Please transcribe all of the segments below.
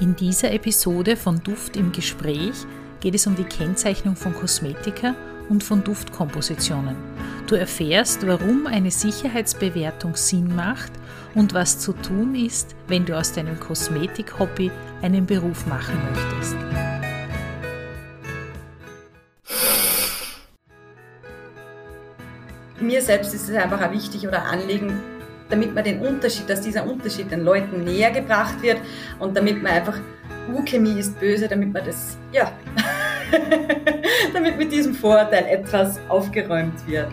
In dieser Episode von Duft im Gespräch geht es um die Kennzeichnung von Kosmetika und von Duftkompositionen. Du erfährst, warum eine Sicherheitsbewertung Sinn macht und was zu tun ist, wenn du aus deinem Kosmetik-Hobby einen Beruf machen möchtest. Mir selbst ist es einfach wichtig oder Anliegen, damit man den Unterschied, dass dieser Unterschied den Leuten näher gebracht wird und damit man einfach, U-Chemie ist böse, damit man das, ja, damit mit diesem Vorurteil etwas aufgeräumt wird.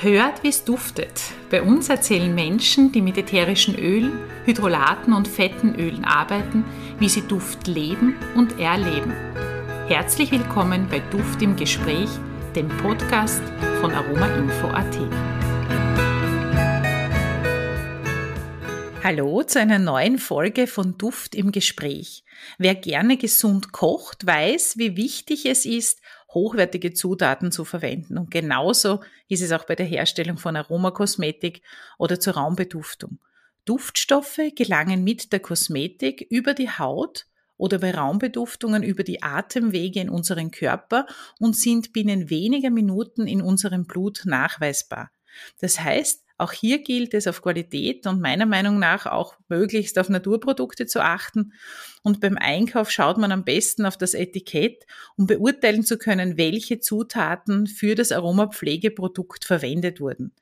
Hört, wie es duftet. Bei uns erzählen Menschen, die mit ätherischen Ölen, Hydrolaten und fetten Ölen arbeiten, wie sie Duft leben und erleben. Herzlich willkommen bei Duft im Gespräch – dem Podcast von aromainfo.at. Hallo zu einer neuen Folge von Duft im Gespräch. Wer gerne gesund kocht, weiß, wie wichtig es ist, hochwertige Zutaten zu verwenden. Und genauso ist es auch bei der Herstellung von Aromakosmetik oder zur Raumbeduftung. Duftstoffe gelangen mit der Kosmetik über die Haut oder bei Raumbeduftungen über die Atemwege in unseren Körper und sind binnen weniger Minuten in unserem Blut nachweisbar. Das heißt, auch hier gilt es auf Qualität und meiner Meinung nach auch möglichst auf Naturprodukte zu achten. Und beim Einkauf schaut man am besten auf das Etikett, um beurteilen zu können, welche Zutaten für das Aromapflegeprodukt verwendet wurden.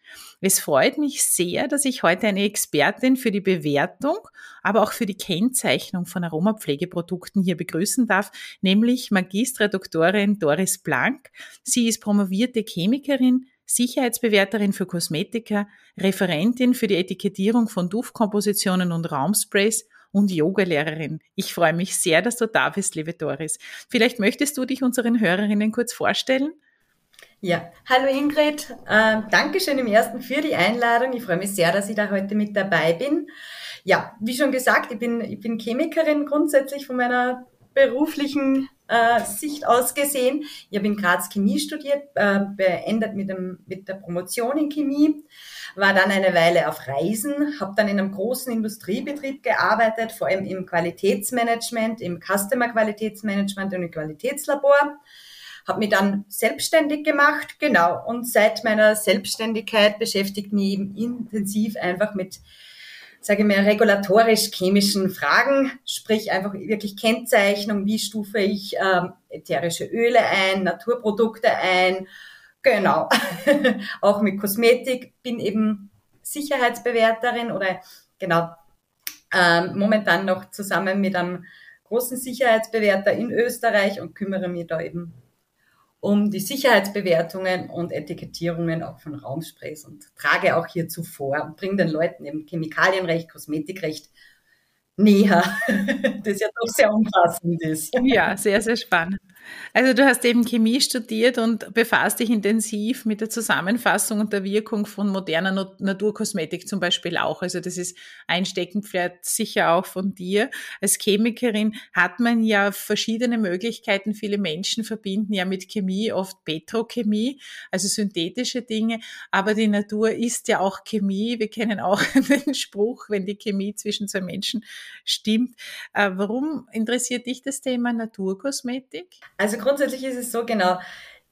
Es freut mich sehr, dass ich heute eine Expertin für die Bewertung, aber auch für die Kennzeichnung von Aromapflegeprodukten hier begrüßen darf, nämlich Magistra Doktorin Doris Blank. Sie ist promovierte Chemikerin, Sicherheitsbewerterin für Kosmetika, Referentin für die Etikettierung von Duftkompositionen und Raumsprays und Yogalehrerin. Ich freue mich sehr, dass du da bist, liebe Doris. Vielleicht möchtest du dich unseren Hörerinnen kurz vorstellen? Ja, hallo Ingrid. Äh, Dankeschön im ersten für die Einladung. Ich freue mich sehr, dass ich da heute mit dabei bin. Ja, wie schon gesagt, ich bin, ich bin Chemikerin grundsätzlich von meiner beruflichen äh, Sicht aus gesehen. Ich habe in Graz Chemie studiert, äh, beendet mit, dem, mit der Promotion in Chemie, war dann eine Weile auf Reisen, habe dann in einem großen Industriebetrieb gearbeitet, vor allem im Qualitätsmanagement, im Customer Qualitätsmanagement und im Qualitätslabor. Habe mich dann selbstständig gemacht, genau. Und seit meiner Selbstständigkeit beschäftigt mich eben intensiv einfach mit sage ich mal, regulatorisch-chemischen Fragen, sprich einfach wirklich Kennzeichnung, wie stufe ich ähm, ätherische Öle ein, Naturprodukte ein, genau, auch mit Kosmetik, bin eben Sicherheitsbewerterin oder genau, ähm, momentan noch zusammen mit einem großen Sicherheitsbewerter in Österreich und kümmere mich da eben um die Sicherheitsbewertungen und Etikettierungen auch von Raumsprays und trage auch hierzu vor und bringe den Leuten eben Chemikalienrecht, Kosmetikrecht näher, das ja doch sehr umfassend ist. Ja, sehr, sehr spannend. Also du hast eben Chemie studiert und befasst dich intensiv mit der Zusammenfassung und der Wirkung von moderner Naturkosmetik zum Beispiel auch. Also das ist ein Steckenpferd sicher auch von dir. Als Chemikerin hat man ja verschiedene Möglichkeiten. Viele Menschen verbinden ja mit Chemie oft Petrochemie, also synthetische Dinge. Aber die Natur ist ja auch Chemie. Wir kennen auch den Spruch, wenn die Chemie zwischen zwei Menschen stimmt. Äh, warum interessiert dich das Thema Naturkosmetik? Also grundsätzlich ist es so genau,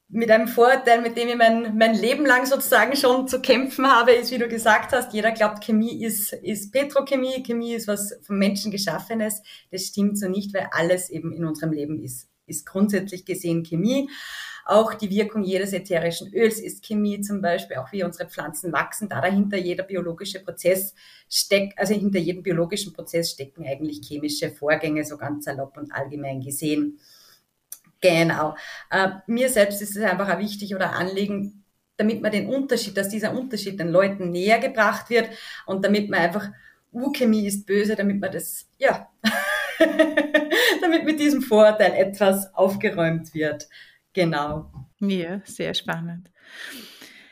mit einem Vorurteil, mit dem ich mein, mein Leben lang sozusagen schon zu kämpfen habe, ist, wie du gesagt hast, jeder glaubt, Chemie ist, ist Petrochemie, Chemie ist was vom Menschen geschaffenes. Das stimmt so nicht, weil alles eben in unserem Leben ist, ist grundsätzlich gesehen Chemie. Auch die Wirkung jedes ätherischen Öls ist Chemie zum Beispiel, auch wie unsere Pflanzen wachsen. Da dahinter jeder biologische Prozess steckt, also hinter jedem biologischen Prozess stecken eigentlich chemische Vorgänge, so ganz salopp und allgemein gesehen. Genau. Äh, mir selbst ist es einfach auch wichtig oder Anliegen, damit man den Unterschied, dass dieser Unterschied den Leuten näher gebracht wird und damit man einfach, U-Chemie ist böse, damit man das, ja, damit mit diesem Vorurteil etwas aufgeräumt wird. Genau. Ja, sehr spannend.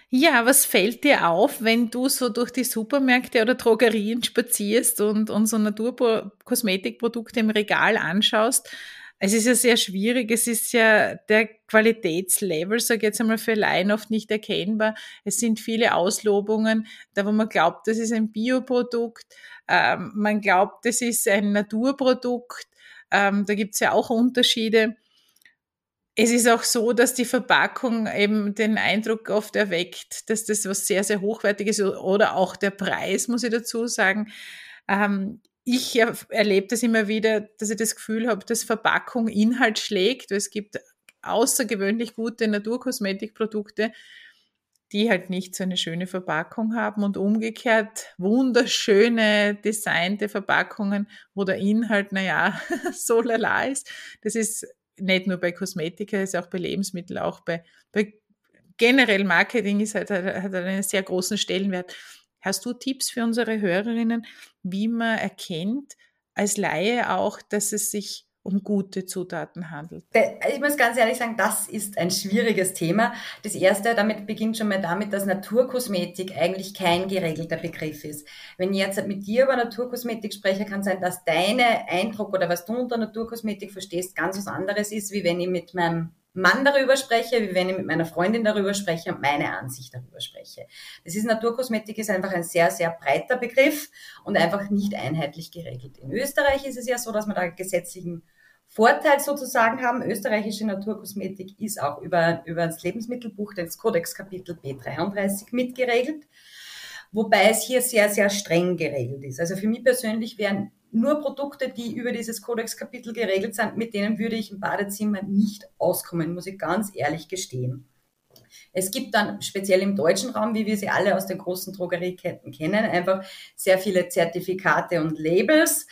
Ja, was fällt dir auf, wenn du so durch die Supermärkte oder Drogerien spazierst und, und so Naturkosmetikprodukte im Regal anschaust? Es ist ja sehr schwierig. Es ist ja der Qualitätslevel, sage ich jetzt einmal für Laien, oft nicht erkennbar. Es sind viele Auslobungen, da wo man glaubt, das ist ein Bioprodukt. Ähm, man glaubt, das ist ein Naturprodukt. Ähm, da gibt's ja auch Unterschiede. Es ist auch so, dass die Verpackung eben den Eindruck oft erweckt, dass das was sehr, sehr hochwertiges ist oder auch der Preis, muss ich dazu sagen. Ähm, ich erlebe das immer wieder, dass ich das Gefühl habe, dass Verpackung Inhalt schlägt. Es gibt außergewöhnlich gute Naturkosmetikprodukte, die halt nicht so eine schöne Verpackung haben und umgekehrt wunderschöne designte Verpackungen, wo der Inhalt, naja, so lala ist. Das ist nicht nur bei Kosmetika, ist auch bei Lebensmitteln, auch bei, bei generell Marketing ist halt, hat einen sehr großen Stellenwert. Hast du Tipps für unsere Hörerinnen, wie man erkennt als Laie auch, dass es sich um gute Zutaten handelt? Ich muss ganz ehrlich sagen, das ist ein schwieriges Thema. Das erste, damit beginnt schon mal damit, dass Naturkosmetik eigentlich kein geregelter Begriff ist. Wenn ich jetzt mit dir über Naturkosmetik spreche, kann sein, dass deine Eindruck oder was du unter Naturkosmetik verstehst, ganz was anderes ist, wie wenn ich mit meinem Mann darüber spreche, wie wenn ich mit meiner Freundin darüber spreche und meine Ansicht darüber spreche. Das ist Naturkosmetik ist einfach ein sehr, sehr breiter Begriff und einfach nicht einheitlich geregelt. In Österreich ist es ja so, dass wir da gesetzlichen Vorteil sozusagen haben. Österreichische Naturkosmetik ist auch über, über das Lebensmittelbuch, das Kodexkapitel B33 mitgeregelt, wobei es hier sehr, sehr streng geregelt ist. Also für mich persönlich wären nur Produkte, die über dieses Kodex-Kapitel geregelt sind, mit denen würde ich im Badezimmer nicht auskommen, muss ich ganz ehrlich gestehen. Es gibt dann speziell im deutschen Raum, wie wir sie alle aus den großen Drogerieketten kennen, einfach sehr viele Zertifikate und Labels,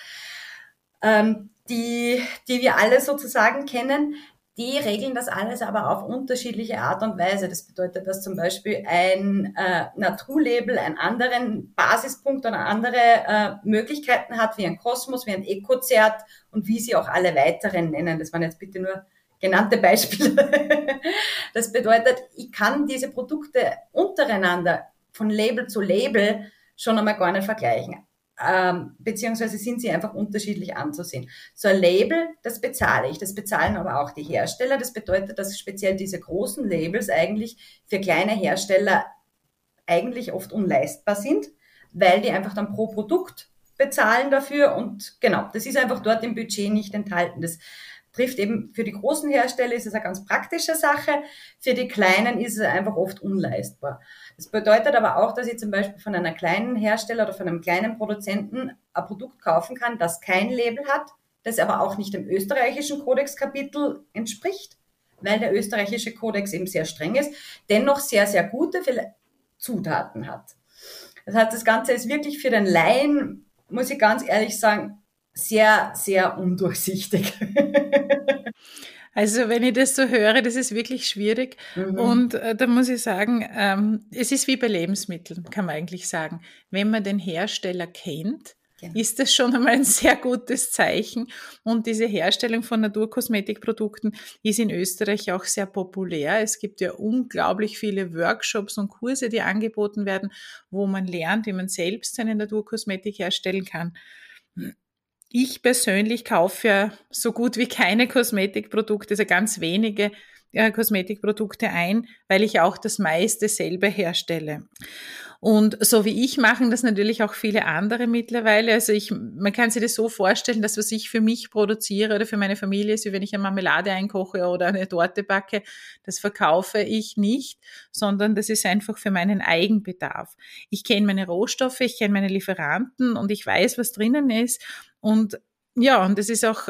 ähm, die, die wir alle sozusagen kennen. Die regeln das alles aber auf unterschiedliche Art und Weise. Das bedeutet, dass zum Beispiel ein äh, Naturlabel einen anderen Basispunkt oder andere äh, Möglichkeiten hat, wie ein Kosmos, wie ein Ecozert und wie sie auch alle weiteren nennen. Das waren jetzt bitte nur genannte Beispiele. das bedeutet, ich kann diese Produkte untereinander von Label zu Label schon einmal gar nicht vergleichen ähm, beziehungsweise sind sie einfach unterschiedlich anzusehen. So ein Label, das bezahle ich, das bezahlen aber auch die Hersteller. Das bedeutet, dass speziell diese großen Labels eigentlich für kleine Hersteller eigentlich oft unleistbar sind, weil die einfach dann pro Produkt bezahlen dafür und genau, das ist einfach dort im Budget nicht enthalten. Das trifft eben für die großen Hersteller ist es eine ganz praktische Sache, für die kleinen ist es einfach oft unleistbar. Das bedeutet aber auch, dass ich zum Beispiel von einer kleinen Hersteller oder von einem kleinen Produzenten ein Produkt kaufen kann, das kein Label hat, das aber auch nicht dem österreichischen Kodexkapitel entspricht, weil der österreichische Kodex eben sehr streng ist, dennoch sehr, sehr gute Zutaten hat. Das heißt, das Ganze ist wirklich für den Laien, muss ich ganz ehrlich sagen, sehr, sehr undurchsichtig. Also wenn ich das so höre, das ist wirklich schwierig. Mhm. Und äh, da muss ich sagen, ähm, es ist wie bei Lebensmitteln, kann man eigentlich sagen. Wenn man den Hersteller kennt, genau. ist das schon einmal ein sehr gutes Zeichen. Und diese Herstellung von Naturkosmetikprodukten ist in Österreich auch sehr populär. Es gibt ja unglaublich viele Workshops und Kurse, die angeboten werden, wo man lernt, wie man selbst seine Naturkosmetik herstellen kann. Ich persönlich kaufe ja so gut wie keine Kosmetikprodukte, also ganz wenige äh, Kosmetikprodukte ein, weil ich auch das meiste selber herstelle. Und so wie ich machen das natürlich auch viele andere mittlerweile. Also ich, man kann sich das so vorstellen, dass was ich für mich produziere oder für meine Familie ist, wie wenn ich eine Marmelade einkoche oder eine Torte backe, das verkaufe ich nicht, sondern das ist einfach für meinen Eigenbedarf. Ich kenne meine Rohstoffe, ich kenne meine Lieferanten und ich weiß, was drinnen ist und ja, und es ist auch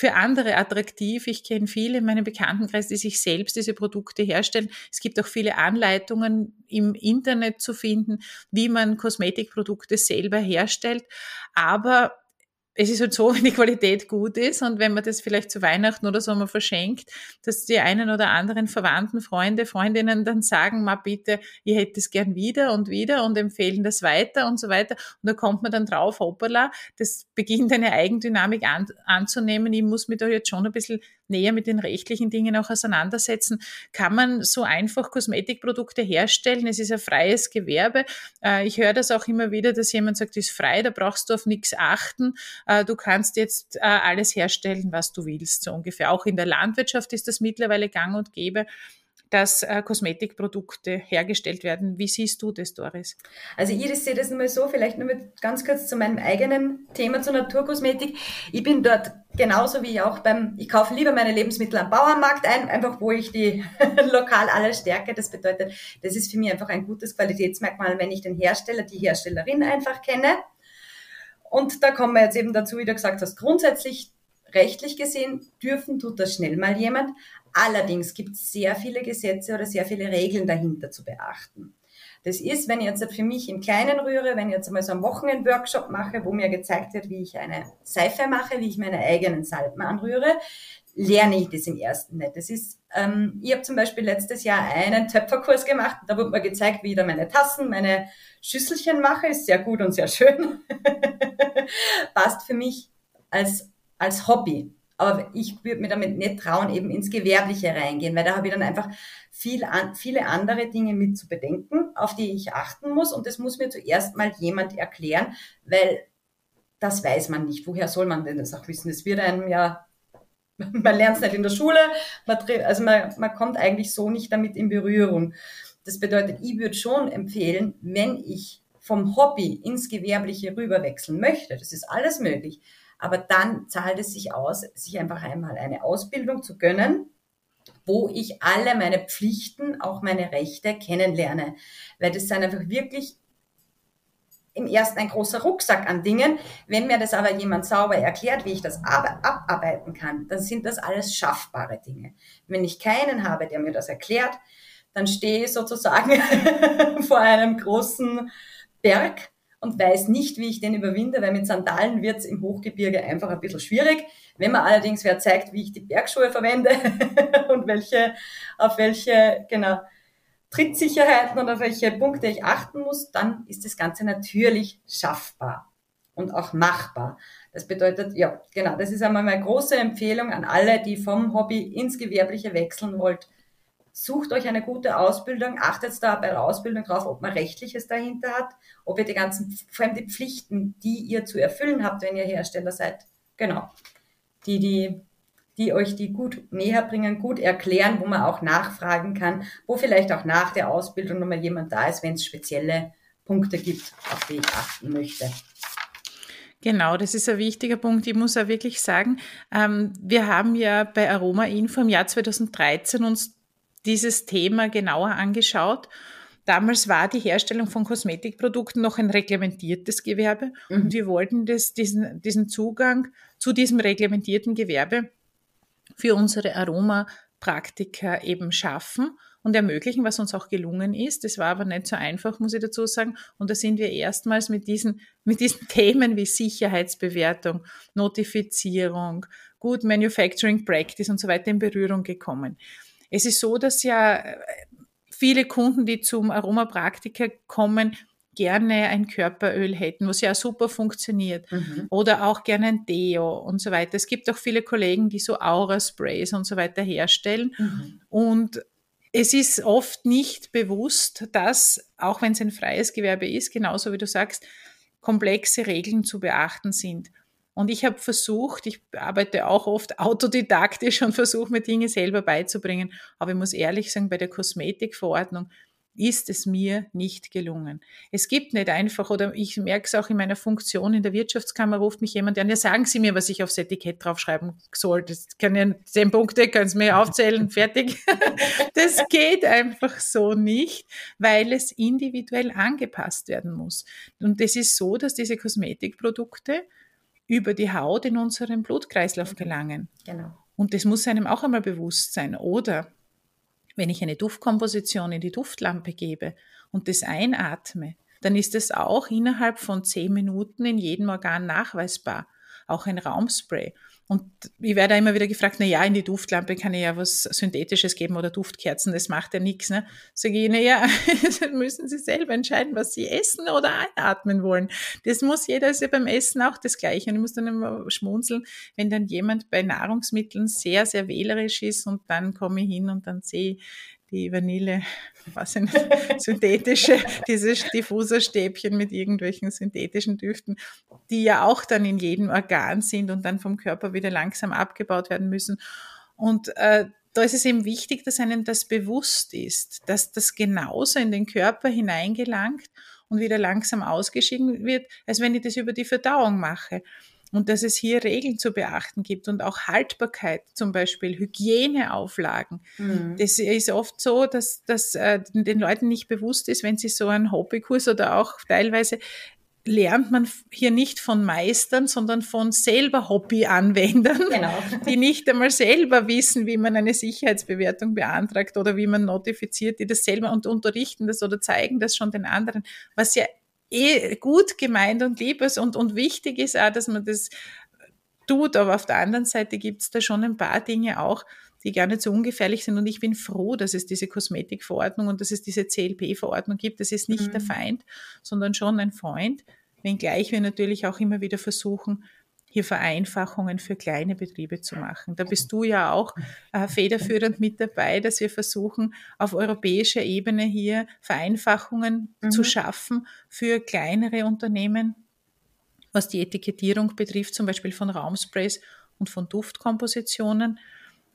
für andere attraktiv. Ich kenne viele in meinem Bekanntenkreis, die sich selbst diese Produkte herstellen. Es gibt auch viele Anleitungen im Internet zu finden, wie man Kosmetikprodukte selber herstellt. Aber es ist halt so, wenn die Qualität gut ist und wenn man das vielleicht zu Weihnachten oder so mal verschenkt, dass die einen oder anderen Verwandten, Freunde, Freundinnen dann sagen, ma bitte, ihr hättet es gern wieder und wieder und empfehlen das weiter und so weiter. Und da kommt man dann drauf, hoppala, das beginnt eine Eigendynamik an, anzunehmen. Ich muss mich da jetzt schon ein bisschen näher mit den rechtlichen Dingen auch auseinandersetzen. Kann man so einfach Kosmetikprodukte herstellen? Es ist ein freies Gewerbe. Äh, ich höre das auch immer wieder, dass jemand sagt, ist frei, da brauchst du auf nichts achten. Äh, du kannst jetzt äh, alles herstellen, was du willst, so ungefähr. Auch in der Landwirtschaft ist das mittlerweile gang und gäbe dass äh, Kosmetikprodukte hergestellt werden. Wie siehst du das, Doris? Also ich sehe das nur so, vielleicht nur mit ganz kurz zu meinem eigenen Thema zur Naturkosmetik. Ich bin dort genauso wie auch beim, ich kaufe lieber meine Lebensmittel am Bauernmarkt ein, einfach wo ich die lokal alles stärke. Das bedeutet, das ist für mich einfach ein gutes Qualitätsmerkmal, wenn ich den Hersteller, die Herstellerin einfach kenne. Und da kommen wir jetzt eben dazu, wie du gesagt hast, grundsätzlich rechtlich gesehen dürfen tut das schnell mal jemand, Allerdings gibt es sehr viele Gesetze oder sehr viele Regeln dahinter zu beachten. Das ist, wenn ich jetzt für mich im Kleinen rühre, wenn ich jetzt einmal so einen Wochenend-Workshop mache, wo mir gezeigt wird, wie ich eine Seife mache, wie ich meine eigenen Salben anrühre, lerne ich das im ersten nicht. Das ist, ähm, ich habe zum Beispiel letztes Jahr einen Töpferkurs gemacht, da wurde mir gezeigt, wie ich da meine Tassen, meine Schüsselchen mache, ist sehr gut und sehr schön. Passt für mich als, als Hobby. Aber ich würde mir damit nicht trauen, eben ins Gewerbliche reingehen, weil da habe ich dann einfach viel an, viele andere Dinge mit zu bedenken, auf die ich achten muss. Und das muss mir zuerst mal jemand erklären, weil das weiß man nicht. Woher soll man denn das auch wissen? Es wird einem ja, man lernt es nicht in der Schule, man, also man, man kommt eigentlich so nicht damit in Berührung. Das bedeutet, ich würde schon empfehlen, wenn ich vom Hobby ins Gewerbliche rüberwechseln möchte, das ist alles möglich, aber dann zahlt es sich aus, sich einfach einmal eine Ausbildung zu gönnen, wo ich alle meine Pflichten, auch meine Rechte kennenlerne. Weil das sind einfach wirklich im ersten ein großer Rucksack an Dingen. Wenn mir das aber jemand sauber erklärt, wie ich das abarbeiten kann, dann sind das alles schaffbare Dinge. Wenn ich keinen habe, der mir das erklärt, dann stehe ich sozusagen vor einem großen Berg und weiß nicht, wie ich den überwinde, weil mit Sandalen wird es im Hochgebirge einfach ein bisschen schwierig. Wenn man allerdings wer zeigt, wie ich die Bergschuhe verwende und welche, auf welche, genau, Trittsicherheiten auf welche Punkte ich achten muss, dann ist das Ganze natürlich schaffbar und auch machbar. Das bedeutet, ja, genau, das ist einmal meine große Empfehlung an alle, die vom Hobby ins Gewerbliche wechseln wollt sucht euch eine gute Ausbildung, achtet da bei der Ausbildung drauf, ob man Rechtliches dahinter hat, ob ihr die ganzen, vor allem die Pflichten, die ihr zu erfüllen habt, wenn ihr Hersteller seid, genau, die, die, die euch die gut näher bringen, gut erklären, wo man auch nachfragen kann, wo vielleicht auch nach der Ausbildung nochmal jemand da ist, wenn es spezielle Punkte gibt, auf die ich achten möchte. Genau, das ist ein wichtiger Punkt. Ich muss auch wirklich sagen, ähm, wir haben ja bei Aroma Info im Jahr 2013 uns dieses Thema genauer angeschaut. Damals war die Herstellung von Kosmetikprodukten noch ein reglementiertes Gewerbe mhm. und wir wollten das, diesen, diesen Zugang zu diesem reglementierten Gewerbe für unsere Aromapraktiker eben schaffen und ermöglichen, was uns auch gelungen ist. Das war aber nicht so einfach, muss ich dazu sagen. Und da sind wir erstmals mit diesen, mit diesen Themen wie Sicherheitsbewertung, Notifizierung, Good Manufacturing Practice und so weiter in Berührung gekommen. Es ist so, dass ja äh, viele Kunden, die zum Aromapraktiker kommen, gerne ein Körperöl hätten, was ja super funktioniert. Mhm. Oder auch gerne ein Deo und so weiter. Es gibt auch viele Kollegen, die so Aura-Sprays und so weiter herstellen. Mhm. Und es ist oft nicht bewusst, dass, auch wenn es ein freies Gewerbe ist, genauso wie du sagst, komplexe Regeln zu beachten sind. Und ich habe versucht, ich arbeite auch oft autodidaktisch und versuche mir Dinge selber beizubringen. Aber ich muss ehrlich sagen, bei der Kosmetikverordnung ist es mir nicht gelungen. Es gibt nicht einfach, oder ich merke es auch in meiner Funktion in der Wirtschaftskammer, ruft mich jemand an, ja, sagen Sie mir, was ich aufs Etikett draufschreiben soll. Das kann ja zehn Punkte, können Sie mir aufzählen, fertig. Das geht einfach so nicht, weil es individuell angepasst werden muss. Und es ist so, dass diese Kosmetikprodukte über die Haut in unseren Blutkreislauf gelangen. Genau. Und das muss einem auch einmal bewusst sein. Oder wenn ich eine Duftkomposition in die Duftlampe gebe und das einatme, dann ist es auch innerhalb von zehn Minuten in jedem Organ nachweisbar. auch ein Raumspray. Und ich werde immer wieder gefragt, na ja, in die Duftlampe kann ich ja was Synthetisches geben oder Duftkerzen, das macht ja nichts. Ne? Sage ich, na ja, müssen Sie selber entscheiden, was Sie essen oder einatmen wollen. Das muss jeder, ist ja beim Essen auch das Gleiche. Und ich muss dann immer schmunzeln, wenn dann jemand bei Nahrungsmitteln sehr, sehr wählerisch ist und dann komme ich hin und dann sehe ich, die Vanille, was sind synthetische, diese Diffuserstäbchen mit irgendwelchen synthetischen Düften, die ja auch dann in jedem Organ sind und dann vom Körper wieder langsam abgebaut werden müssen. Und äh, da ist es eben wichtig, dass einem das bewusst ist, dass das genauso in den Körper hineingelangt und wieder langsam ausgeschieden wird, als wenn ich das über die Verdauung mache und dass es hier Regeln zu beachten gibt und auch Haltbarkeit, zum Beispiel Hygieneauflagen. Mhm. Das ist oft so, dass das äh, den Leuten nicht bewusst ist, wenn sie so einen Hobbykurs oder auch teilweise lernt man hier nicht von Meistern, sondern von selber Hobbyanwendern, genau. die nicht einmal selber wissen, wie man eine Sicherheitsbewertung beantragt oder wie man notifiziert, die das selber und unterrichten das oder zeigen das schon den anderen, was ja eh gut gemeint und lieb ist und, und wichtig ist auch, dass man das tut. Aber auf der anderen Seite gibt es da schon ein paar Dinge auch, die gar nicht so ungefährlich sind. Und ich bin froh, dass es diese Kosmetikverordnung und dass es diese CLP-Verordnung gibt. Das ist nicht mhm. der Feind, sondern schon ein Freund, wenngleich wir natürlich auch immer wieder versuchen, hier Vereinfachungen für kleine Betriebe zu machen. Da bist du ja auch äh, federführend mit dabei, dass wir versuchen, auf europäischer Ebene hier Vereinfachungen mhm. zu schaffen für kleinere Unternehmen, was die Etikettierung betrifft, zum Beispiel von Raumsprays und von Duftkompositionen.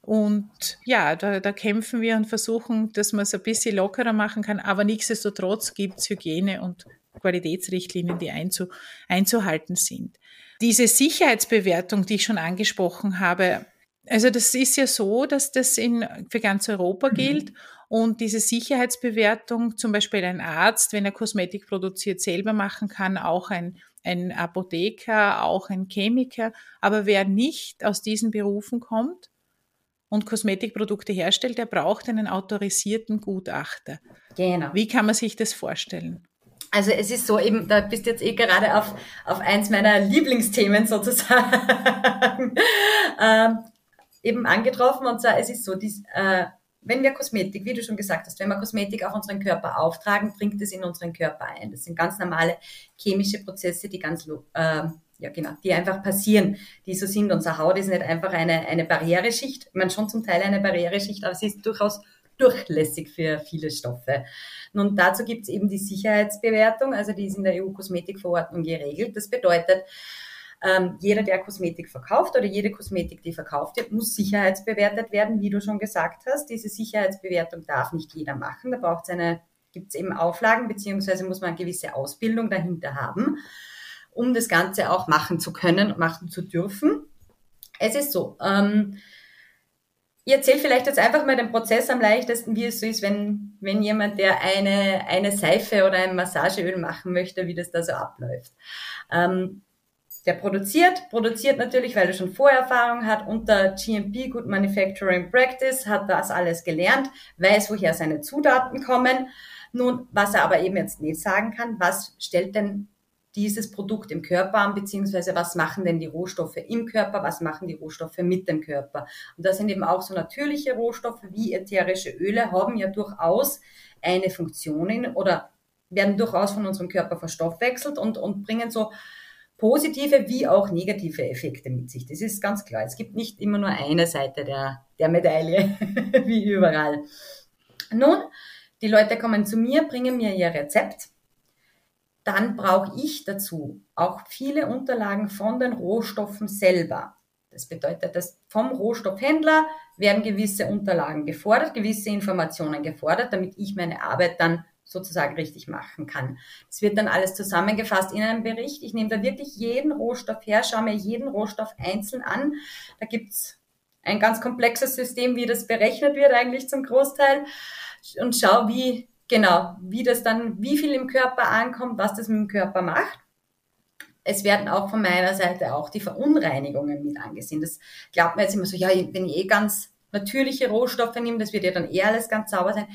Und ja, da, da kämpfen wir und versuchen, dass man es ein bisschen lockerer machen kann. Aber nichtsdestotrotz gibt es Hygiene- und Qualitätsrichtlinien, die einzu, einzuhalten sind. Diese Sicherheitsbewertung, die ich schon angesprochen habe, also das ist ja so, dass das in, für ganz Europa mhm. gilt. Und diese Sicherheitsbewertung, zum Beispiel ein Arzt, wenn er Kosmetik produziert, selber machen kann, auch ein, ein Apotheker, auch ein Chemiker. Aber wer nicht aus diesen Berufen kommt und Kosmetikprodukte herstellt, der braucht einen autorisierten Gutachter. Genau. Wie kann man sich das vorstellen? Also es ist so eben, da bist jetzt eh gerade auf, auf eins meiner Lieblingsthemen sozusagen ähm, eben angetroffen. Und zwar, es ist so, dies, äh, wenn wir Kosmetik, wie du schon gesagt hast, wenn wir Kosmetik auf unseren Körper auftragen, bringt es in unseren Körper ein. Das sind ganz normale chemische Prozesse, die ganz, äh, ja genau, die einfach passieren, die so sind. Unsere Haut ist nicht einfach eine, eine Barriereschicht, ich meine schon zum Teil eine Barriereschicht, aber sie ist durchaus durchlässig für viele Stoffe. Nun, dazu gibt es eben die Sicherheitsbewertung, also die ist in der EU-Kosmetikverordnung geregelt. Das bedeutet, ähm, jeder, der Kosmetik verkauft oder jede Kosmetik, die verkauft wird, muss sicherheitsbewertet werden, wie du schon gesagt hast. Diese Sicherheitsbewertung darf nicht jeder machen. Da braucht es eine, gibt es eben Auflagen, beziehungsweise muss man eine gewisse Ausbildung dahinter haben, um das Ganze auch machen zu können machen zu dürfen. Es ist so, ähm, ich erzähle vielleicht jetzt einfach mal den Prozess am leichtesten, wie es so ist, wenn, wenn jemand, der eine, eine Seife oder ein Massageöl machen möchte, wie das da so abläuft. Ähm, der produziert, produziert natürlich, weil er schon Vorerfahrung hat unter GMP, Good Manufacturing Practice, hat das alles gelernt, weiß, woher seine Zutaten kommen. Nun, was er aber eben jetzt nicht sagen kann, was stellt denn dieses Produkt im Körper an, beziehungsweise was machen denn die Rohstoffe im Körper, was machen die Rohstoffe mit dem Körper. Und das sind eben auch so natürliche Rohstoffe wie ätherische Öle, haben ja durchaus eine Funktion oder werden durchaus von unserem Körper verstoffwechselt und, und bringen so positive wie auch negative Effekte mit sich. Das ist ganz klar. Es gibt nicht immer nur eine Seite der, der Medaille, wie überall. Nun, die Leute kommen zu mir, bringen mir ihr Rezept dann brauche ich dazu auch viele Unterlagen von den Rohstoffen selber. Das bedeutet, dass vom Rohstoffhändler werden gewisse Unterlagen gefordert, gewisse Informationen gefordert, damit ich meine Arbeit dann sozusagen richtig machen kann. Es wird dann alles zusammengefasst in einem Bericht. Ich nehme da wirklich jeden Rohstoff her, schaue mir jeden Rohstoff einzeln an. Da gibt's ein ganz komplexes System, wie das berechnet wird eigentlich zum Großteil und schaue, wie Genau, wie das dann, wie viel im Körper ankommt, was das mit dem Körper macht. Es werden auch von meiner Seite auch die Verunreinigungen mit angesehen. Das glaubt man jetzt immer so, ja, wenn ich eh ganz natürliche Rohstoffe nehme, das wird ja dann eh alles ganz sauber sein.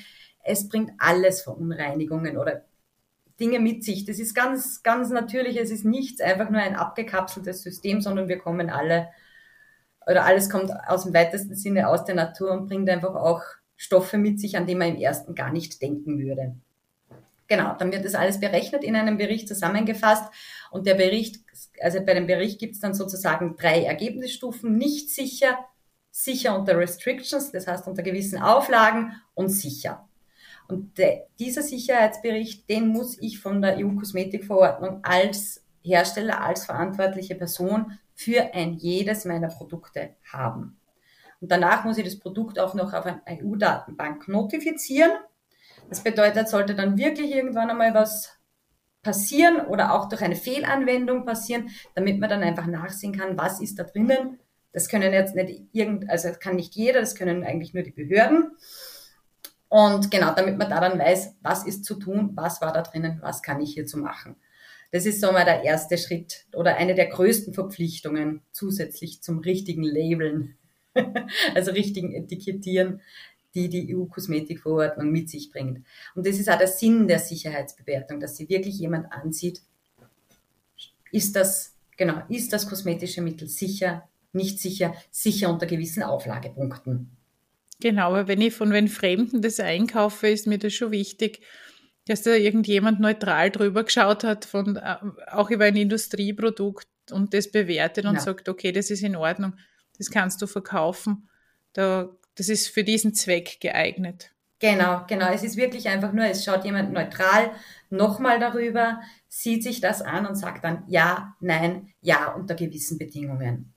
Es bringt alles Verunreinigungen oder Dinge mit sich. Das ist ganz, ganz natürlich. Es ist nichts einfach nur ein abgekapseltes System, sondern wir kommen alle oder alles kommt aus dem weitesten Sinne aus der Natur und bringt einfach auch Stoffe mit sich, an die man im ersten gar nicht denken würde. Genau, dann wird das alles berechnet, in einem Bericht zusammengefasst und der Bericht, also bei dem Bericht gibt es dann sozusagen drei Ergebnisstufen, nicht sicher, sicher unter Restrictions, das heißt unter gewissen Auflagen und sicher. Und de, dieser Sicherheitsbericht, den muss ich von der EU-Kosmetikverordnung als Hersteller, als verantwortliche Person für ein jedes meiner Produkte haben. Und danach muss ich das Produkt auch noch auf eine EU-Datenbank notifizieren das bedeutet, sollte dann wirklich irgendwann einmal was passieren oder auch durch eine Fehlanwendung passieren, damit man dann einfach nachsehen kann, was ist da drinnen. Das können jetzt nicht irgend, also kann nicht jeder, das können eigentlich nur die Behörden. Und genau, damit man da dann weiß, was ist zu tun, was war da drinnen, was kann ich hier zu machen. Das ist so mal der erste Schritt oder eine der größten Verpflichtungen zusätzlich zum richtigen Labeln, also richtigen Etikettieren, die die EU-Kosmetikverordnung mit sich bringt. Und das ist auch der Sinn der Sicherheitsbewertung, dass sie wirklich jemand ansieht, ist das, genau, ist das kosmetische Mittel sicher, nicht sicher, sicher unter gewissen Auflagepunkten. Genau, aber wenn ich von wenn Fremden das einkaufe, ist mir das schon wichtig, dass da irgendjemand neutral drüber geschaut hat, von, äh, auch über ein Industrieprodukt und das bewertet und ja. sagt, okay, das ist in Ordnung, das kannst du verkaufen. Da das ist für diesen Zweck geeignet. Genau, genau. Es ist wirklich einfach nur, es schaut jemand neutral nochmal darüber, sieht sich das an und sagt dann ja, nein, ja unter gewissen Bedingungen.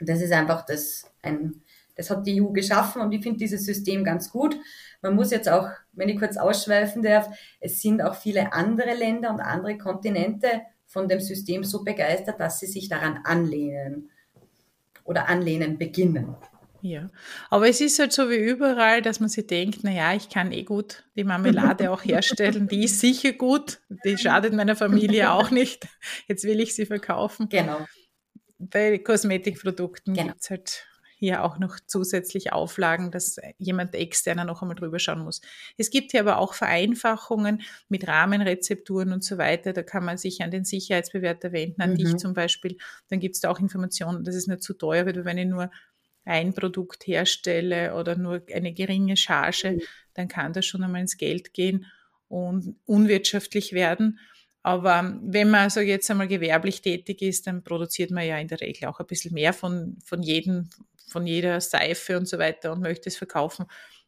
Und das ist einfach das, ein, das hat die EU geschaffen und ich finde dieses System ganz gut. Man muss jetzt auch, wenn ich kurz ausschweifen darf, es sind auch viele andere Länder und andere Kontinente von dem System so begeistert, dass sie sich daran anlehnen oder anlehnen beginnen. Ja, aber es ist halt so wie überall, dass man sich denkt, na ja, ich kann eh gut die Marmelade auch herstellen, die ist sicher gut, die schadet meiner Familie auch nicht. Jetzt will ich sie verkaufen. Genau. Bei Kosmetikprodukten genau. gibt es halt hier auch noch zusätzlich Auflagen, dass jemand externer noch einmal drüber schauen muss. Es gibt hier aber auch Vereinfachungen mit Rahmenrezepturen und so weiter. Da kann man sich an den Sicherheitsbewerter wenden, an mhm. dich zum Beispiel. Dann gibt es da auch Informationen, dass es nicht zu teuer wird, wenn ich nur ein Produkt herstelle oder nur eine geringe Charge, mhm. dann kann das schon einmal ins Geld gehen und unwirtschaftlich werden. Aber wenn man so jetzt einmal gewerblich tätig ist, dann produziert man ja in der Regel auch ein bisschen mehr von, von jedem, von jeder Seife und so weiter und möchte es verkaufen.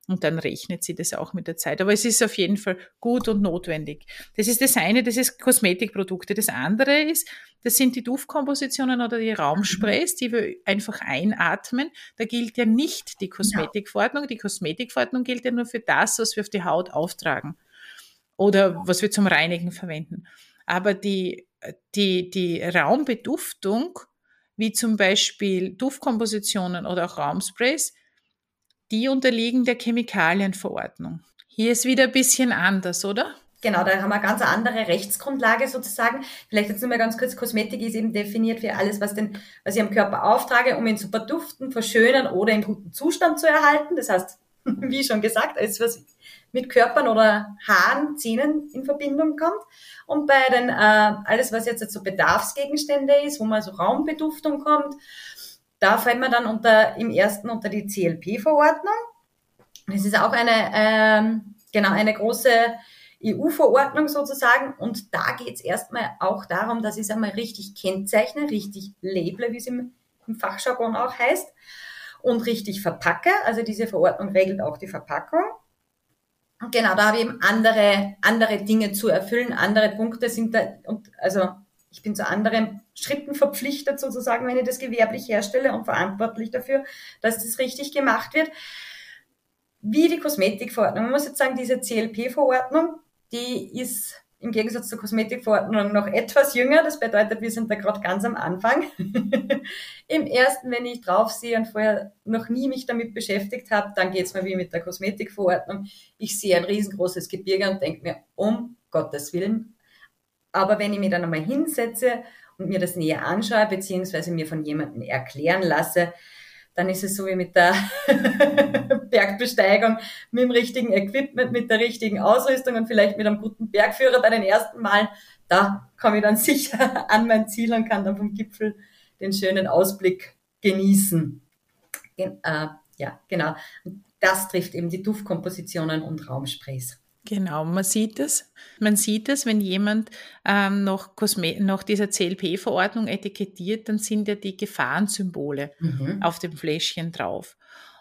Und dann rechnet sie das auch mit der Zeit. Aber es ist auf jeden Fall gut und notwendig. Das ist das eine, das ist Kosmetikprodukte. Das andere ist, das sind die Duftkompositionen oder die Raumsprays, die wir einfach einatmen. Da gilt ja nicht die Kosmetikverordnung. Die Kosmetikverordnung gilt ja nur für das, was wir auf die Haut auftragen oder was wir zum Reinigen verwenden. Aber die, die, die Raumbeduftung, wie zum Beispiel Duftkompositionen oder auch Raumsprays, die unterliegen der Chemikalienverordnung. Hier ist wieder ein bisschen anders, oder? Genau, da haben wir eine ganz andere Rechtsgrundlage sozusagen. Vielleicht jetzt nur mal ganz kurz, Kosmetik ist eben definiert für alles, was, den, was ich am Körper auftrage, um ihn zu verduften, verschönern oder in guten Zustand zu erhalten. Das heißt, wie schon gesagt, alles, was mit Körpern oder Haaren, Zähnen in Verbindung kommt. Und bei den, äh, alles, was jetzt so Bedarfsgegenstände ist, wo man so Raumbeduftung kommt, da fällt man dann unter, im ersten unter die CLP-Verordnung. Das ist auch eine, ähm, genau, eine große EU-Verordnung sozusagen. Und da geht es erstmal auch darum, dass ich es einmal richtig kennzeichne, richtig label, wie es im, im Fachjargon auch heißt, und richtig verpacke. Also diese Verordnung regelt auch die Verpackung. Genau, da habe ich eben andere, andere Dinge zu erfüllen, andere Punkte sind da, und also ich bin zu anderen Schritten verpflichtet sozusagen, wenn ich das gewerblich herstelle und verantwortlich dafür, dass das richtig gemacht wird. Wie die Kosmetikverordnung. Man muss jetzt sagen, diese CLP-Verordnung, die ist im Gegensatz zur Kosmetikverordnung noch etwas jünger. Das bedeutet, wir sind da gerade ganz am Anfang. Im ersten, wenn ich drauf sehe und vorher noch nie mich damit beschäftigt habe, dann geht's mir wie mit der Kosmetikverordnung. Ich sehe ein riesengroßes Gebirge und denke mir, um Gottes Willen, aber wenn ich mich dann einmal hinsetze und mir das näher anschaue, beziehungsweise mir von jemandem erklären lasse, dann ist es so wie mit der Bergbesteigung, mit dem richtigen Equipment, mit der richtigen Ausrüstung und vielleicht mit einem guten Bergführer bei den ersten Malen. Da komme ich dann sicher an mein Ziel und kann dann vom Gipfel den schönen Ausblick genießen. Gen äh, ja, genau. Das trifft eben die Duftkompositionen und Raumsprays. Genau, man sieht es. Man sieht es, wenn jemand ähm, noch, Kosme noch dieser CLP-Verordnung etikettiert, dann sind ja die Gefahrensymbole mhm. auf dem Fläschchen drauf.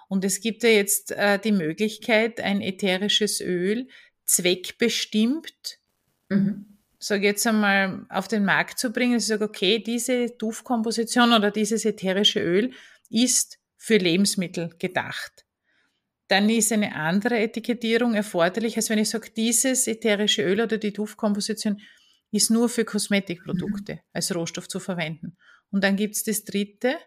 Und es gibt ja jetzt äh, die Möglichkeit, ein ätherisches Öl zweckbestimmt, mhm. sage jetzt einmal, auf den Markt zu bringen. Ich sage, okay, diese Duftkomposition oder dieses ätherische Öl ist für Lebensmittel gedacht dann ist eine andere Etikettierung erforderlich, als wenn ich sage, dieses ätherische Öl oder die Duftkomposition ist nur für Kosmetikprodukte mhm. als Rohstoff zu verwenden. Und dann gibt's das dritte,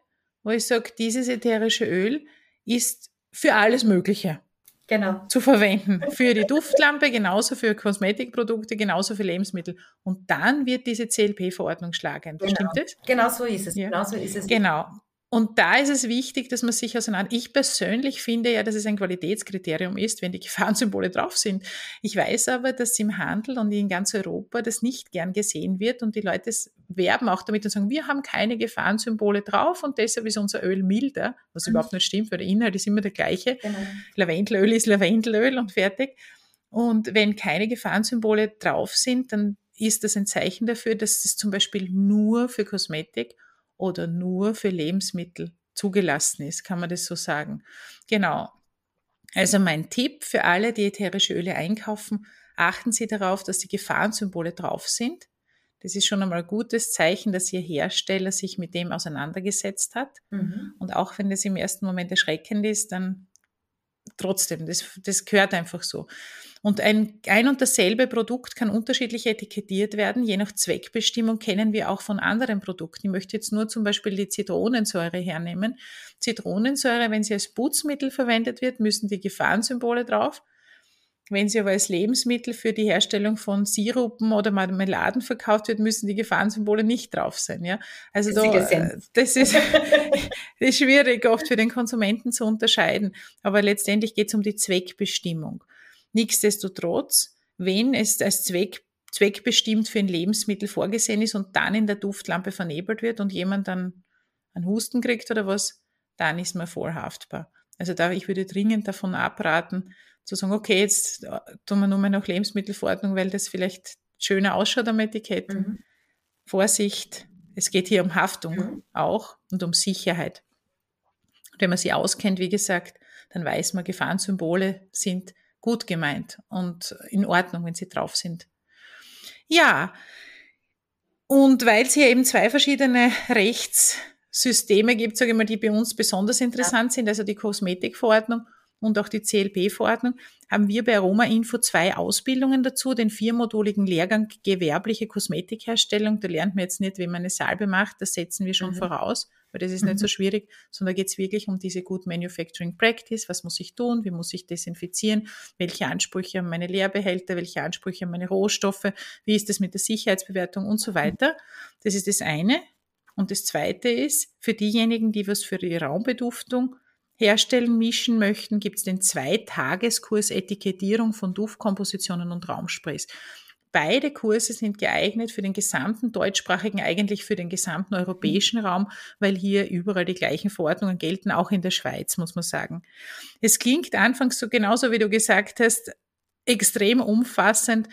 wo ich sage, dieses ätherische Öl ist für alles Mögliche genau. zu verwenden. Für die Duftlampe, genauso für Kosmetikprodukte, genauso für Lebensmittel. Und dann wird diese CLP-Verordnung schlagend. Genau. Stimmt das? Genau so ist es. Ja. Genau so ist es. Genau. Und da ist es wichtig, dass man sich auseinander. Ich persönlich finde ja, dass es ein Qualitätskriterium ist, wenn die Gefahrensymbole drauf sind. Ich weiß aber, dass im Handel und in ganz Europa das nicht gern gesehen wird und die Leute werben auch damit und sagen, wir haben keine Gefahrensymbole drauf und deshalb ist unser Öl milder, was mhm. überhaupt nicht stimmt, weil der Inhalt ist immer der gleiche. Genau. Lavendelöl ist Lavendelöl und fertig. Und wenn keine Gefahrensymbole drauf sind, dann ist das ein Zeichen dafür, dass es zum Beispiel nur für Kosmetik oder nur für Lebensmittel zugelassen ist, kann man das so sagen. Genau. Also mein Tipp für alle, die ätherische Öle einkaufen, achten Sie darauf, dass die Gefahrensymbole drauf sind. Das ist schon einmal ein gutes Zeichen, dass Ihr Hersteller sich mit dem auseinandergesetzt hat. Mhm. Und auch wenn das im ersten Moment erschreckend ist, dann trotzdem, das, das gehört einfach so. Und ein, ein und dasselbe Produkt kann unterschiedlich etikettiert werden, je nach Zweckbestimmung kennen wir auch von anderen Produkten. Ich möchte jetzt nur zum Beispiel die Zitronensäure hernehmen. Zitronensäure, wenn sie als Putzmittel verwendet wird, müssen die Gefahrensymbole drauf. Wenn sie aber als Lebensmittel für die Herstellung von Sirupen oder Marmeladen verkauft wird, müssen die Gefahrensymbole nicht drauf sein. Ja? Also da, das, ist, das ist schwierig oft für den Konsumenten zu unterscheiden. Aber letztendlich geht es um die Zweckbestimmung. Nichtsdestotrotz, wenn es als Zweck, zweckbestimmt für ein Lebensmittel vorgesehen ist und dann in der Duftlampe vernebelt wird und jemand dann einen Husten kriegt oder was, dann ist man vorhaftbar. Also da, ich würde dringend davon abraten, zu sagen, okay, jetzt äh, tun wir nur mal nach Lebensmittelverordnung, weil das vielleicht schöner ausschaut am Etikett. Mhm. Vorsicht, es geht hier um Haftung mhm. auch und um Sicherheit. Und wenn man sie auskennt, wie gesagt, dann weiß man, Gefahrensymbole sind gut gemeint und in Ordnung, wenn sie drauf sind. Ja, und weil es hier eben zwei verschiedene Rechtssysteme gibt, sage ich mal, die bei uns besonders interessant ja. sind, also die Kosmetikverordnung und auch die CLP-Verordnung, haben wir bei Aroma Info zwei Ausbildungen dazu, den viermoduligen Lehrgang gewerbliche Kosmetikherstellung. Da lernt man jetzt nicht, wie man eine Salbe macht, das setzen wir schon mhm. voraus, weil das ist mhm. nicht so mhm. schwierig, sondern da geht es wirklich um diese Good Manufacturing Practice. Was muss ich tun? Wie muss ich desinfizieren? Welche Ansprüche haben meine Leerbehälter? Welche Ansprüche haben meine Rohstoffe? Wie ist das mit der Sicherheitsbewertung und so weiter? Das ist das eine. Und das zweite ist, für diejenigen, die was für die Raumbeduftung herstellen, mischen möchten, gibt es den Zweitageskurs Etikettierung von Duftkompositionen und Raumsprays. Beide Kurse sind geeignet für den gesamten deutschsprachigen, eigentlich für den gesamten europäischen Raum, weil hier überall die gleichen Verordnungen gelten, auch in der Schweiz, muss man sagen. Es klingt anfangs so genauso, wie du gesagt hast, extrem umfassend.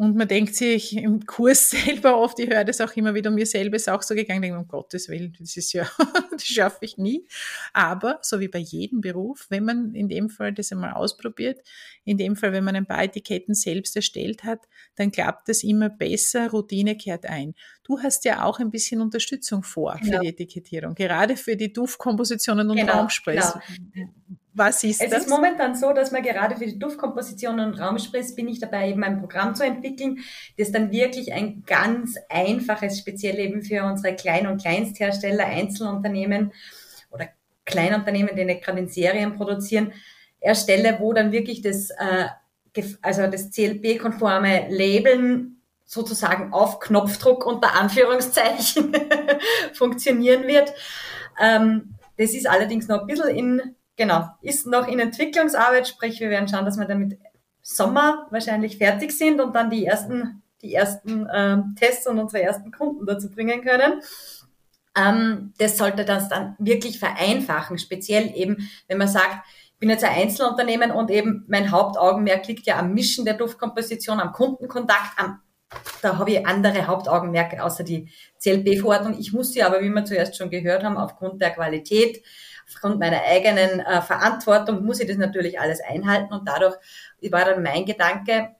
Und man denkt sich im Kurs selber oft, ich höre das auch immer wieder, mir selber ist auch so gegangen, denke, um Gottes Willen, das ist ja, das schaffe ich nie. Aber, so wie bei jedem Beruf, wenn man in dem Fall das einmal ausprobiert, in dem Fall, wenn man ein paar Etiketten selbst erstellt hat, dann klappt das immer besser, Routine kehrt ein. Du hast ja auch ein bisschen Unterstützung vor genau. für die Etikettierung, gerade für die Duftkompositionen und genau, Raumsprays. Genau. Was ist es das? Es ist momentan so, dass man gerade für die Duftkompositionen und Raumsprays bin ich dabei, eben ein Programm zu entwickeln, das dann wirklich ein ganz einfaches, speziell eben für unsere Klein- und Kleinsthersteller, Einzelunternehmen oder Kleinunternehmen, die nicht gerade in Serien produzieren, erstelle, wo dann wirklich das, äh, also das CLP-konforme Labeln sozusagen auf Knopfdruck unter Anführungszeichen funktionieren wird. Ähm, Das ist allerdings noch ein bisschen in, genau, ist noch in Entwicklungsarbeit, sprich wir werden schauen, dass wir damit Sommer wahrscheinlich fertig sind und dann die ersten, die ersten ähm, Tests und unsere ersten Kunden dazu bringen können. Ähm, das sollte das dann wirklich vereinfachen, speziell eben, wenn man sagt, ich bin jetzt ein Einzelunternehmen und eben mein Hauptaugenmerk liegt ja am Mischen der Duftkomposition, am Kundenkontakt, am da habe ich andere Hauptaugenmerke außer die CLP-Verordnung. Ich muss sie aber, wie wir zuerst schon gehört haben, aufgrund der Qualität, aufgrund meiner eigenen äh, Verantwortung, muss ich das natürlich alles einhalten. Und dadurch war dann mein Gedanke,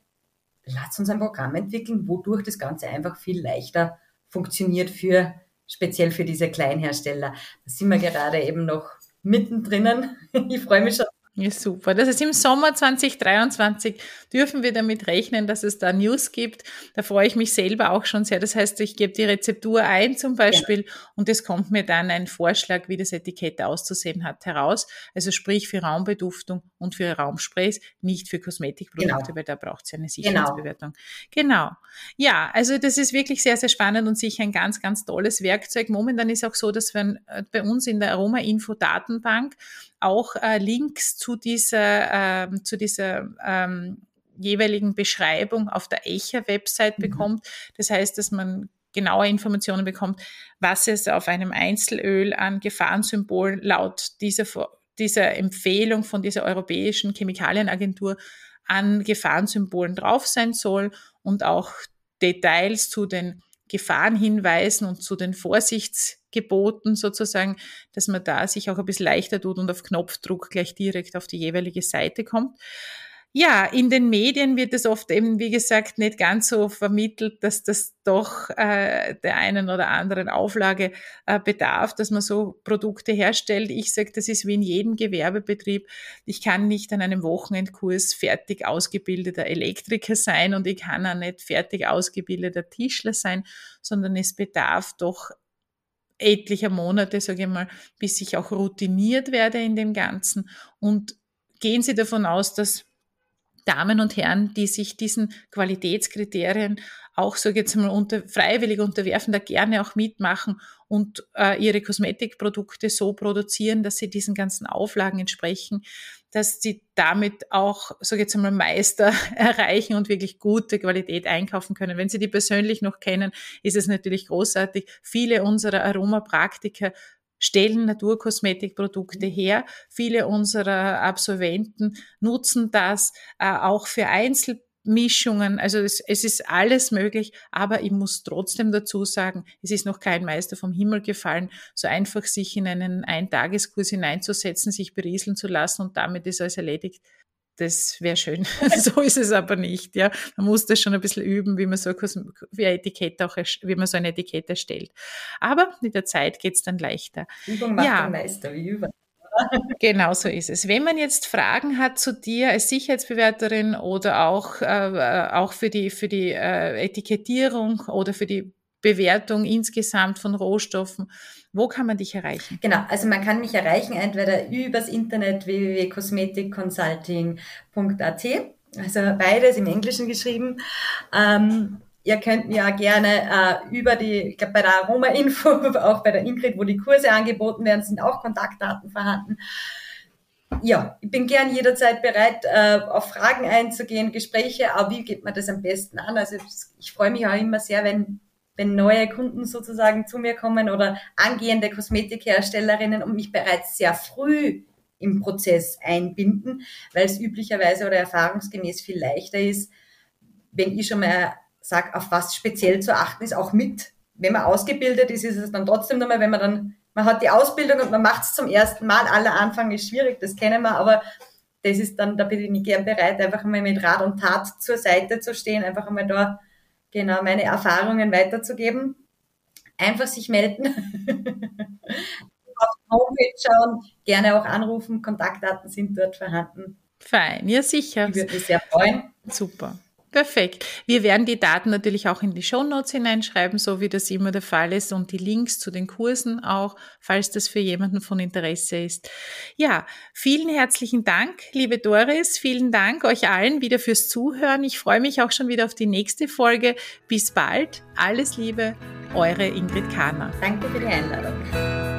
lass uns ein Programm entwickeln, wodurch das Ganze einfach viel leichter funktioniert für speziell für diese Kleinhersteller. Da sind wir gerade eben noch mittendrin. Ich freue mich schon ja, super. Das heißt, im Sommer 2023 dürfen wir damit rechnen, dass es da News gibt. Da freue ich mich selber auch schon sehr. Das heißt, ich gebe die Rezeptur ein zum Beispiel ja. und es kommt mir dann ein Vorschlag, wie das Etikett auszusehen hat, heraus. Also sprich für Raumbeduftung und für Raumsprays, nicht für Kosmetikprodukte, genau. weil da braucht es ja eine genau. Sicherheitsbewertung. Genau. genau. Ja, also das ist wirklich sehr, sehr spannend und sicher ein ganz, ganz tolles Werkzeug. Momentan ist auch so, dass wir äh, bei uns in der Aroma-Info-Datenbank auch äh, Links zu dieser, äh, zu dieser ähm, jeweiligen Beschreibung auf der Echer-Website mhm. bekommt. Das heißt, dass man genaue Informationen bekommt, was es auf einem Einzelöl an Gefahrensymbolen laut dieser, dieser Empfehlung von dieser Europäischen Chemikalienagentur an Gefahrensymbolen drauf sein soll und auch Details zu den Gefahrenhinweisen und zu den Vorsichtsgeboten sozusagen, dass man da sich auch ein bisschen leichter tut und auf Knopfdruck gleich direkt auf die jeweilige Seite kommt. Ja, in den Medien wird es oft eben, wie gesagt, nicht ganz so vermittelt, dass das doch äh, der einen oder anderen Auflage äh, bedarf, dass man so Produkte herstellt. Ich sage, das ist wie in jedem Gewerbebetrieb. Ich kann nicht an einem Wochenendkurs fertig ausgebildeter Elektriker sein und ich kann auch nicht fertig ausgebildeter Tischler sein, sondern es bedarf doch etlicher Monate, sage ich mal, bis ich auch routiniert werde in dem Ganzen. Und gehen Sie davon aus, dass Damen und Herren, die sich diesen Qualitätskriterien auch so jetzt mal unter, freiwillig unterwerfen, da gerne auch mitmachen und äh, ihre Kosmetikprodukte so produzieren, dass sie diesen ganzen Auflagen entsprechen, dass sie damit auch, so jetzt einmal Meister erreichen und wirklich gute Qualität einkaufen können. Wenn Sie die persönlich noch kennen, ist es natürlich großartig. Viele unserer Aromapraktiker stellen Naturkosmetikprodukte her. Viele unserer Absolventen nutzen das äh, auch für Einzelmischungen. Also es, es, ist alles möglich, aber ich muss trotzdem dazu sagen, es ist noch kein Meister vom Himmel gefallen, so einfach sich in einen Eintageskurs hineinzusetzen, sich berieseln zu lassen und damit ist alles erledigt das wäre schön. so ist es aber nicht. Ja, man muss das schon ein bisschen üben, wie man so wie ein Etikett auch wie man so ein Etikett erstellt. Aber mit der Zeit geht's dann leichter. Übung macht ja. den Meister, wie über. genau so ist es. Wenn man jetzt Fragen hat zu dir als Sicherheitsbewerterin oder auch, äh, auch für die, für die äh, Etikettierung oder für die Bewertung insgesamt von Rohstoffen. Wo kann man dich erreichen? Genau, also man kann mich erreichen entweder übers Internet www.cosmeticconsulting.at, also beides im Englischen geschrieben. Ähm, ihr könnt mir auch gerne äh, über die, ich glaube bei der Aroma-Info, auch bei der Ingrid, wo die Kurse angeboten werden, sind auch Kontaktdaten vorhanden. Ja, ich bin gern jederzeit bereit, äh, auf Fragen einzugehen, Gespräche, aber wie geht man das am besten an? Also ich freue mich auch immer sehr, wenn wenn neue Kunden sozusagen zu mir kommen oder angehende Kosmetikherstellerinnen und mich bereits sehr früh im Prozess einbinden, weil es üblicherweise oder erfahrungsgemäß viel leichter ist, wenn ich schon mal sage, auf was speziell zu achten ist, auch mit. Wenn man ausgebildet ist, ist es dann trotzdem nochmal, wenn man dann, man hat die Ausbildung und man macht es zum ersten Mal, aller Anfang ist schwierig, das kennen wir, aber das ist dann, da bin ich gern bereit, einfach mal mit Rat und Tat zur Seite zu stehen, einfach einmal da genau meine Erfahrungen weiterzugeben. Einfach sich melden. Auf die Homepage schauen, gerne auch anrufen, Kontaktdaten sind dort vorhanden. Fein, ja sicher. Ich würde mich sehr freuen. Super. Perfekt. Wir werden die Daten natürlich auch in die Show Notes hineinschreiben, so wie das immer der Fall ist und die Links zu den Kursen auch, falls das für jemanden von Interesse ist. Ja, vielen herzlichen Dank, liebe Doris. Vielen Dank euch allen wieder fürs Zuhören. Ich freue mich auch schon wieder auf die nächste Folge. Bis bald. Alles Liebe, eure Ingrid Kahner. Danke für die Einladung.